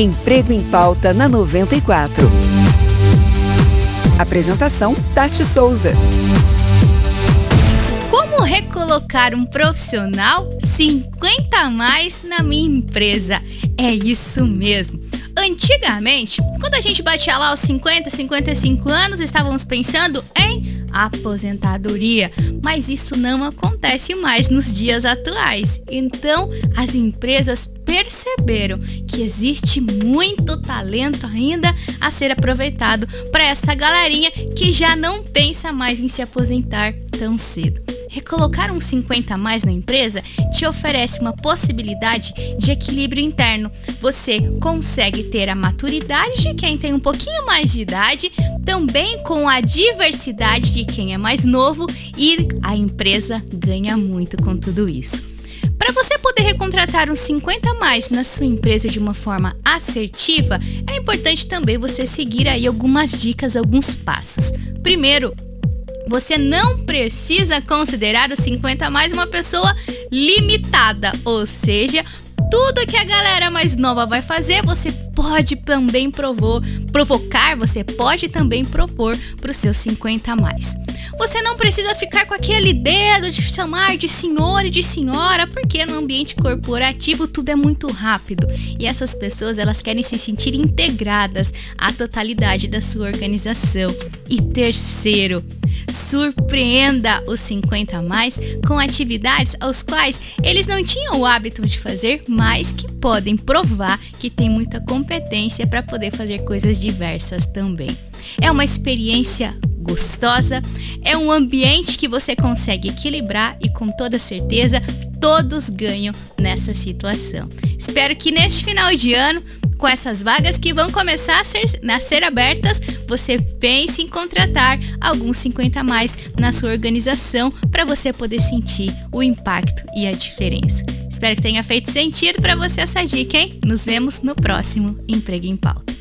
Emprego em Pauta na 94. Apresentação: Tati Souza. Como recolocar um profissional 50 a mais na minha empresa? É isso mesmo. Antigamente, quando a gente batia lá os 50, 55 anos, estávamos pensando em aposentadoria, mas isso não acontece mais nos dias atuais. Então, as empresas perceberam que existe muito talento ainda a ser aproveitado para essa galerinha que já não pensa mais em se aposentar tão cedo. Recolocar um 50 a mais na empresa te oferece uma possibilidade de equilíbrio interno. Você consegue ter a maturidade de quem tem um pouquinho mais de idade, também com a diversidade de quem é mais novo e a empresa ganha muito com tudo isso. Para você poder recontratar uns 50 a mais na sua empresa de uma forma assertiva, é importante também você seguir aí algumas dicas, alguns passos. Primeiro, você não precisa considerar os 50 a mais uma pessoa limitada, ou seja, tudo que a galera mais nova vai fazer, você pode também provou, provocar, você pode também propor para os seus 50 a mais. Você não precisa ficar com aquele dedo de chamar de senhor e de senhora, porque no ambiente corporativo tudo é muito rápido e essas pessoas elas querem se sentir integradas à totalidade da sua organização. E terceiro, surpreenda os 50 a mais com atividades aos quais eles não tinham o hábito de fazer, mas que podem provar que tem muita competência para poder fazer coisas diversas também. É uma experiência gostosa, é um ambiente que você consegue equilibrar e com toda certeza todos ganham nessa situação. Espero que neste final de ano com essas vagas que vão começar a ser, a ser abertas, você pense em contratar alguns 50 a mais na sua organização para você poder sentir o impacto e a diferença. Espero que tenha feito sentido para você essa dica, hein? Nos vemos no próximo Emprego em Pauta.